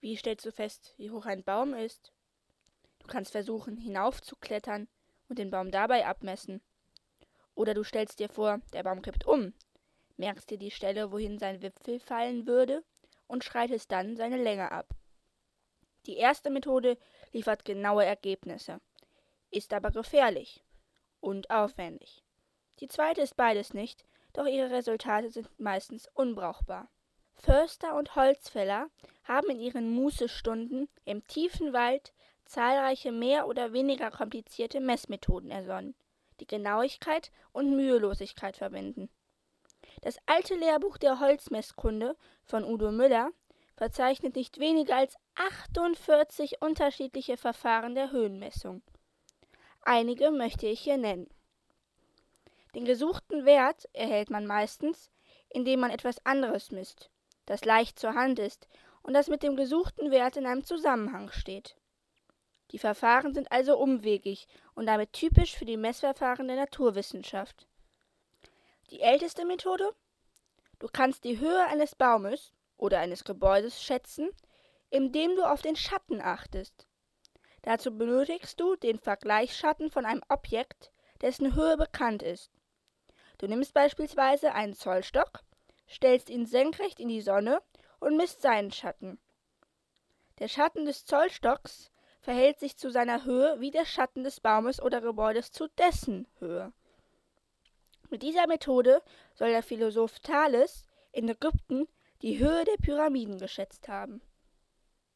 Wie stellst du fest, wie hoch ein Baum ist? Du kannst versuchen, hinaufzuklettern und den Baum dabei abmessen. Oder du stellst dir vor, der Baum kippt um, merkst dir die Stelle, wohin sein Wipfel fallen würde und schreitest dann seine Länge ab. Die erste Methode liefert genaue Ergebnisse, ist aber gefährlich und aufwendig. Die zweite ist beides nicht, doch ihre Resultate sind meistens unbrauchbar. Förster und Holzfäller haben in ihren Mußestunden im tiefen Wald zahlreiche mehr oder weniger komplizierte Messmethoden ersonnen, die Genauigkeit und Mühelosigkeit verbinden. Das alte Lehrbuch der Holzmesskunde von Udo Müller verzeichnet nicht weniger als 48 unterschiedliche Verfahren der Höhenmessung. Einige möchte ich hier nennen. Den gesuchten Wert erhält man meistens, indem man etwas anderes misst, das leicht zur Hand ist und das mit dem gesuchten Wert in einem Zusammenhang steht. Die Verfahren sind also umwegig und damit typisch für die Messverfahren der Naturwissenschaft. Die älteste Methode? Du kannst die Höhe eines Baumes oder eines Gebäudes schätzen, indem du auf den Schatten achtest. Dazu benötigst du den Vergleichsschatten von einem Objekt, dessen Höhe bekannt ist. Du nimmst beispielsweise einen Zollstock, stellst ihn senkrecht in die Sonne und misst seinen Schatten. Der Schatten des Zollstocks verhält sich zu seiner Höhe wie der Schatten des Baumes oder Gebäudes zu dessen Höhe. Mit dieser Methode soll der Philosoph Thales in Ägypten die Höhe der Pyramiden geschätzt haben.